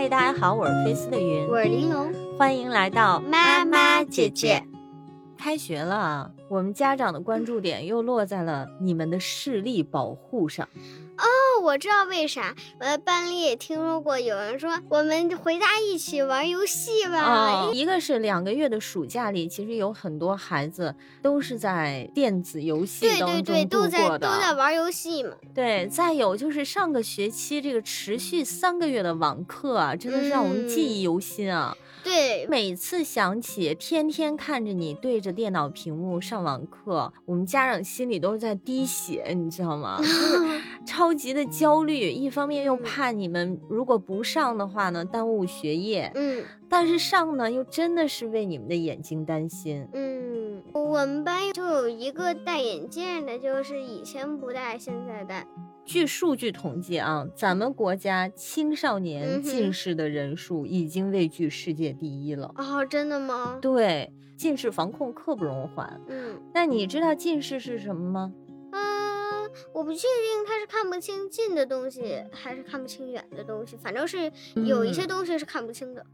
嗨，大家好，我是菲斯的云，我是玲珑，欢迎来到妈妈姐姐。开学了，我们家长的关注点又落在了你们的视力保护上。哦，我知道为啥。我在班里也听说过有人说，我们回家一起玩游戏吧。哦，一个是两个月的暑假里，其实有很多孩子都是在电子游戏当中度过的，都在都在玩游戏嘛。对，再有就是上个学期这个持续三个月的网课啊，真的是让我们记忆犹新啊。对，每次想起天天看着你对着电脑屏幕上网课，我们家长心里都是在滴血，你知道吗？超级的焦虑，一方面又怕你们如果不上的话呢，耽误学业。嗯，但是上呢，又真的是为你们的眼睛担心。嗯，我们班就有一个戴眼镜的，就是以前不戴，现在戴。据数据统计啊，咱们国家青少年近视的人数已经位居世界第一了。哦，真的吗？对，近视防控刻不容缓。嗯，那你知道近视是什么吗？嗯，我不确定他是看不清近的东西，还是看不清远的东西。反正是有一些东西是看不清的。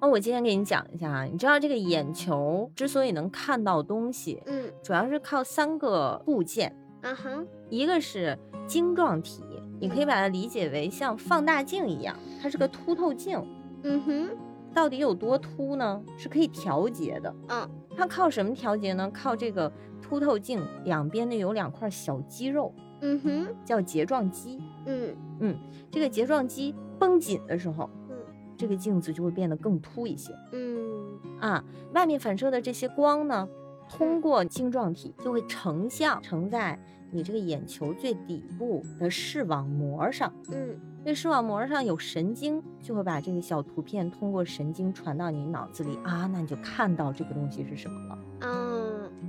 哦，我今天给你讲一下啊，你知道这个眼球之所以能看到东西，嗯，主要是靠三个部件。嗯哼，一个是晶状体，你可以把它理解为像放大镜一样，它是个凸透镜。嗯哼，到底有多凸呢？是可以调节的。嗯，它靠什么调节呢？靠这个凸透镜两边呢有两块小肌肉。嗯哼，叫睫状肌。嗯嗯，这个睫状肌绷紧的时候，嗯，这个镜子就会变得更凸一些。嗯啊，外面反射的这些光呢？通过晶状体就会成像成在你这个眼球最底部的视网膜上。嗯，这视网膜上有神经，就会把这个小图片通过神经传到你脑子里啊，那你就看到这个东西是什么了。嗯，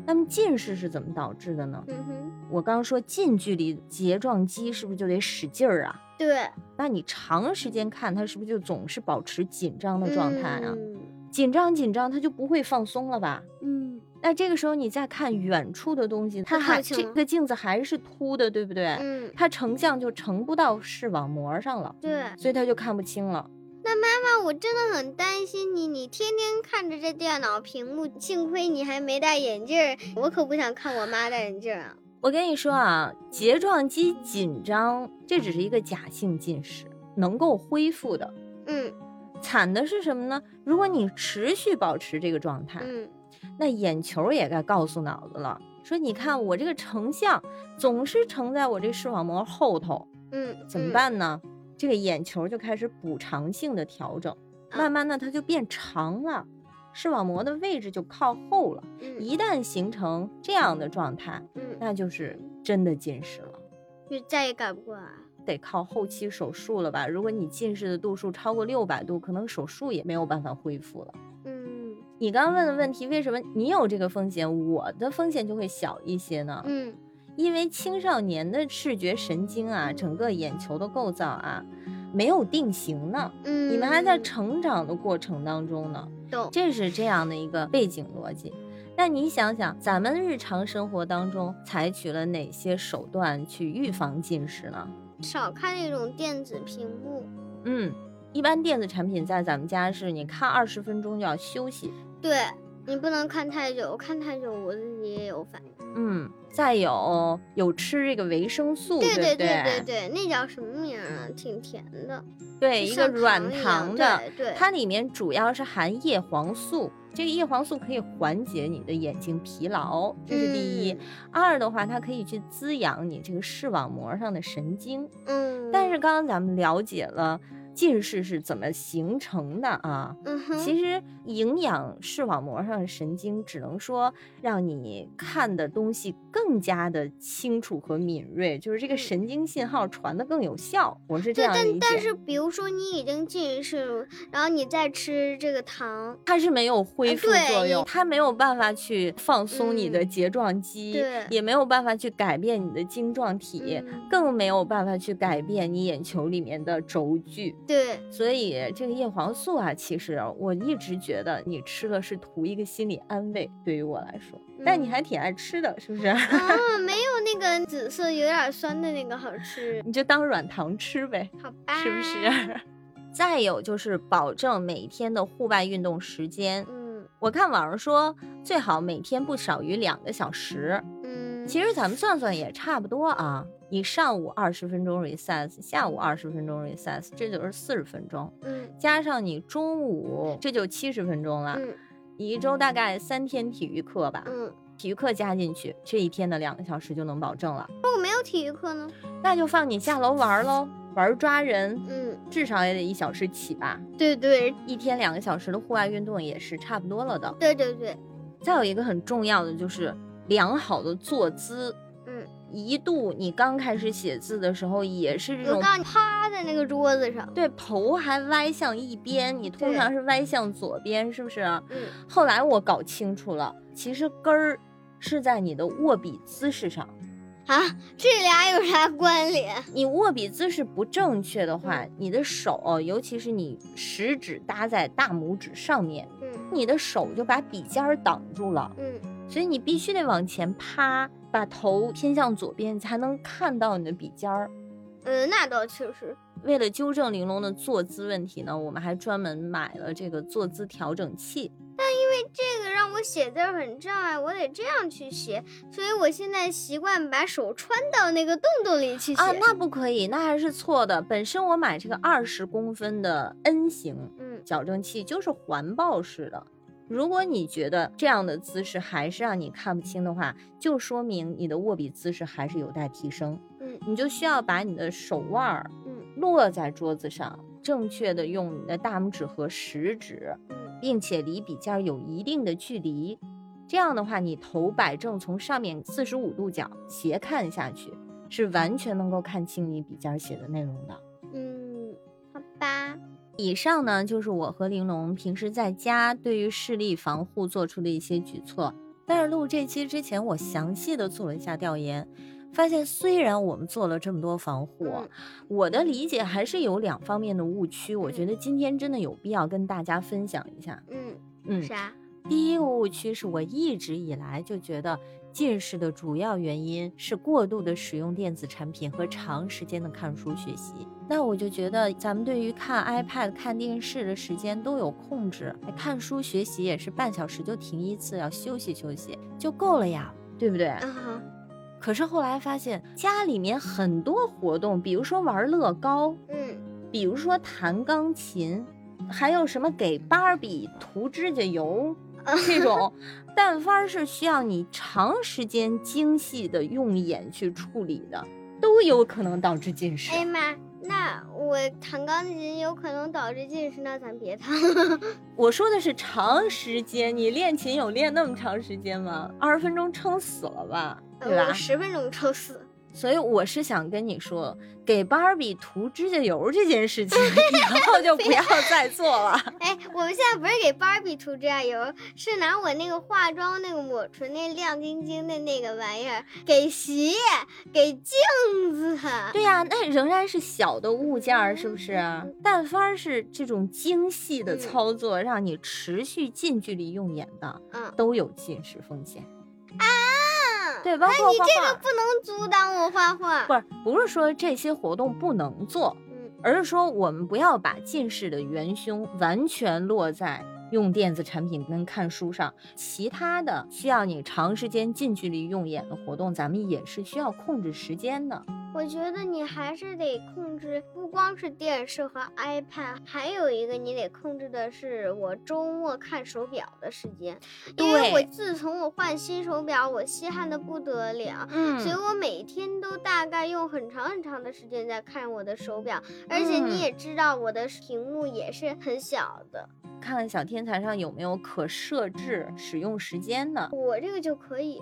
那么近视是怎么导致的呢？嗯哼，我刚说近距离睫状肌是不是就得使劲儿啊？对。那你长时间看它，是不是就总是保持紧张的状态啊？嗯、紧张紧张，它就不会放松了吧？嗯。那这个时候你再看远处的东西，它还这个镜子还是凸的，对不对？嗯，它成像就成不到视网膜上了，对，所以它就看不清了。那妈妈，我真的很担心你，你天天看着这电脑屏幕，幸亏你还没戴眼镜，我可不想看我妈戴眼镜啊。我跟你说啊，睫状肌紧张，这只是一个假性近视，能够恢复的。嗯，惨的是什么呢？如果你持续保持这个状态，嗯。那眼球也该告诉脑子了，说你看我这个成像总是成在我这视网膜后头，嗯，怎么办呢？这个眼球就开始补偿性的调整，慢慢的它就变长了，视网膜的位置就靠后了。一旦形成这样的状态，嗯，那就是真的近视了，就再也改不过来，得靠后期手术了吧？如果你近视的度数超过六百度，可能手术也没有办法恢复了。嗯你刚刚问的问题，为什么你有这个风险，我的风险就会小一些呢？嗯，因为青少年的视觉神经啊，整个眼球的构造啊，没有定型呢。嗯，你们还在成长的过程当中呢。懂，这是这样的一个背景逻辑。那你想想，咱们日常生活当中采取了哪些手段去预防近视呢？少看那种电子屏幕。嗯，一般电子产品在咱们家是你看二十分钟就要休息。对你不能看太久，看太久我自己也有反应。嗯，再有有吃这个维生素，对对对对对，那叫什么名啊？挺甜的，对，一个软糖的，对，它里面主要是含叶黄素，这个叶黄素可以缓解你的眼睛疲劳，这是第一。二的话，它可以去滋养你这个视网膜上的神经。嗯，但是刚刚咱们了解了。近视是怎么形成的啊？嗯哼，其实营养视网膜上的神经，只能说让你看的东西更加的清楚和敏锐，就是这个神经信号传的更有效。我是这样理解。但但是，比如说你已经近视，然后你再吃这个糖，它是没有恢复作用，它没有办法去放松你的睫状肌，对，也没有办法去改变你的晶状体，更没有办法去改变你眼球里面的轴距。对，所以这个叶黄素啊，其实我一直觉得你吃了是图一个心理安慰，对于我来说。但你还挺爱吃的，是不是？啊，没 有那个紫色有点酸的那个好吃，你就当软糖吃呗，好吧？是不是？再有就是保证每天的户外运动时间。嗯我看网上说最好每天不少于两个小时。嗯，其实咱们算算也差不多啊，你上午二十分钟 recess，下午二十分钟 recess，这就是四十分钟，嗯加上你中午这就七十分钟了。嗯你一周大概三天体育课吧，嗯，体育课加进去，这一天的两个小时就能保证了。如果没有体育课呢？那就放你下楼玩喽，玩抓人，嗯，至少也得一小时起吧。对对一天两个小时的户外运动也是差不多了的。对对对，再有一个很重要的就是良好的坐姿。嗯，一度你刚开始写字的时候也是这种我告诉你，趴在那个桌子上。对，头还歪向一边，你通常是歪向左边，是不是？嗯后来我搞清楚了，其实根儿是在你的握笔姿势上。啊，这俩有啥关联？你握笔姿势不正确的话，嗯你的手，尤其是你食指搭在大拇指上面，嗯你的手就把笔尖儿挡住了，嗯所以你必须得往前趴，把头偏向左边，你才能看到你的笔尖儿。嗯，那倒确实。为了纠正玲珑的坐姿问题呢，我们还专门买了这个坐姿调整器。但因为这个让我写字儿很障碍，我得这样去写，所以我现在习惯把手穿到那个洞洞里去写。啊，那不可以，那还是错的。本身我买这个二十公分的 N 型嗯矫正器就是环抱式的。如果你觉得这样的姿势还是让你看不清的话，就说明你的握笔姿势还是有待提升。嗯你就需要把你的手腕儿嗯落在桌子上，正确的用你的大拇指和食指，嗯并且离笔尖儿有一定的距离。这样的话，你头摆正，从上面四十五度角斜看下去，是完全能够看清你笔尖儿写的内容的。嗯，好吧。以上呢，就是我和玲珑平时在家对于视力防护做出的一些举措。但是录这期之前，我详细的做了一下调研，发现虽然我们做了这么多防护，嗯我的理解还是有两方面的误区。我觉得今天真的有必要跟大家分享一下。嗯，嗯，啥？第一个误区是我一直以来就觉得近视的主要原因是过度的使用电子产品和长时间的看书学习。那我就觉得咱们对于看 iPad、看电视的时间都有控制，哎看书学习也是半小时就停一次，要休息休息就够了呀，对不对？嗯哼，可是后来发现家里面很多活动，比如说玩乐高，嗯比如说弹钢琴，还有什么给芭比涂指甲油这种，但凡是需要你长时间精细的用眼去处理的，都有可能导致近视。哎呀妈，那我弹钢琴有可能导致近视，那咱别弹。我说的是长时间，你练琴有练那么长时间吗？二十分钟撑死了吧，对吧我？十分钟撑死。所以我是想跟你说，给芭比涂指甲油这件事情，以后就不要再做了。哎，我们现在不是给芭比涂指甲油，是拿我那个化妆那个抹唇那亮晶晶的那个玩意儿给鞋，给镜子。对呀、那仍然是小的物件儿，是不是？但凡是这种精细的嗯操作，让你持续近距离用眼的，嗯都有近视风险。啊，对，包括那你画你这个不能阻挡我画画。不是不是说这些活动不能做，嗯。而是说我们不要把近视的元凶完全落在用电子产品跟看书上，其他的需要你长时间近距离用眼的活动，咱们也是需要控制时间的。我觉得你还是得控制，不光是电视和 iPad，还有一个你得控制的是我周末看手表的时间。因为我自从我换新手表，我稀罕的不得了。嗯所以我每天都大概用很长很长的时间在看我的手表，而且嗯你也知道我的屏幕也是很小的，看看小天才上有没有可设置使用时间的。我这个就可以。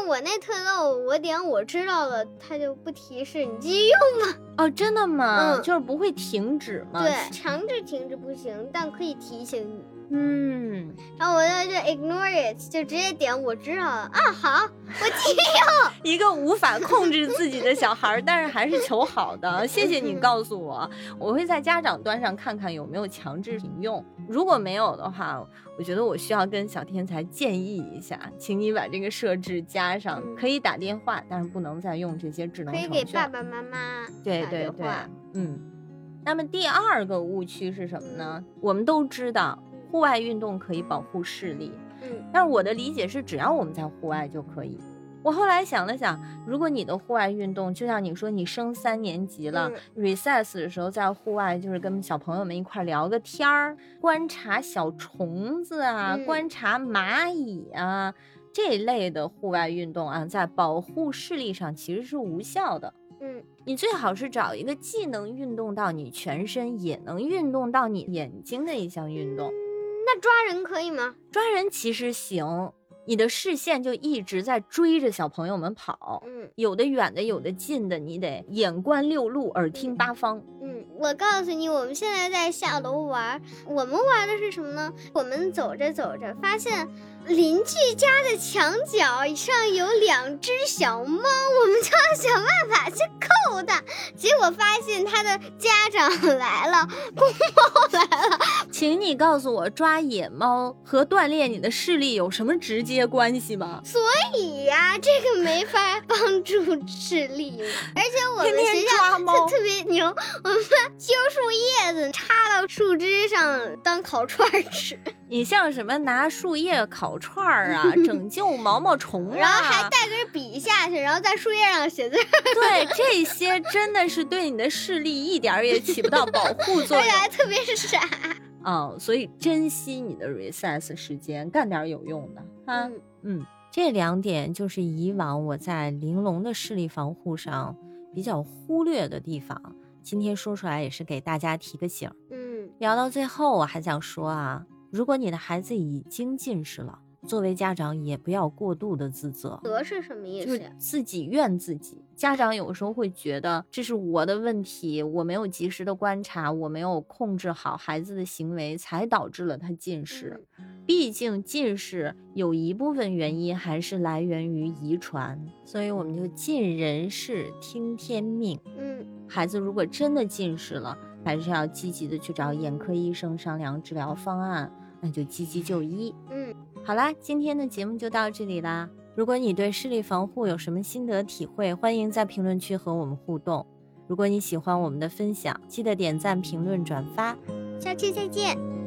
是我那特漏，我点我知道了，它就不提示你继续用。哦，真的吗？嗯就是不会停止吗？对，强制停止不行，但可以提醒你。嗯，然后我就就 ignore it，就直接点我知道了啊，好，我继续用。一个无法控制自己的小孩儿，但是还是求好的。谢谢你告诉我，我会在家长端上看看有没有强制停用。如果没有的话，我觉得我需要跟小天才建议一下，请你把这个设置加上，嗯可以打电话，但是不能再用这些智能可以程序了。给爸爸妈妈对对对嗯。那么第二个误区是什么呢？我们都知道，户外运动可以保护视力，嗯，但是我的理解是，只要我们在户外就可以。我后来想了想，如果你的户外运动，就像你说，你升三年级了、r e c e s s 的时候在户外，就是跟小朋友们一块聊个天儿，观察小虫子啊，嗯观察蚂蚁啊这类的户外运动啊，在保护视力上其实是无效的。嗯你最好是找一个既能运动到你全身，也能运动到你眼睛的一项运动。那抓人可以吗？抓人其实行，你的视线就一直在追着小朋友们跑，嗯有的远的，有的近的，你得眼观六路，耳听八方。嗯，我告诉你，我们现在在下楼玩，我们玩的是什么呢？我们走着走着，发现邻居家的墙角上有两只小猫，我们就要想办法去扣它。结果发现它的家长来了，公猫来了。请你告诉我，抓野猫和锻炼你的视力有什么直接关系吗？所以呀、这个没法帮助视力。而且我们学校特特别牛，我们揪树叶子插到树枝上当烤串儿吃，你像什么拿树叶烤串儿啊，拯救毛毛虫啊，然后还带根笔下去，然后在树叶上写字儿，对这些真的是对你的视力一点儿也起不到保护作而且用还特别傻。嗯、所以珍惜你的 recess 时间，干点有用的啊。嗯嗯，这两点就是以往我在玲珑的视力防护上比较忽略的地方，今天说出来也是给大家提个醒。嗯聊到最后，我还想说啊，如果你的孩子已经近视了，作为家长也不要过度的自责，责是什么意就是思？自己怨自己。家长有时候会觉得这是我的问题，我没有及时的观察，我没有控制好孩子的行为，才导致了他近视。毕竟近视有一部分原因还是来源于遗传，所以我们就尽人事听天命。嗯孩子如果真的近视了，还是要积极的去找眼科医生商量治疗方案，那就积极就医。嗯好啦，今天的节目就到这里啦。如果你对视力防护有什么心得体会，欢迎在评论区和我们互动。如果你喜欢我们的分享，记得点赞、评论、转发。下期再见。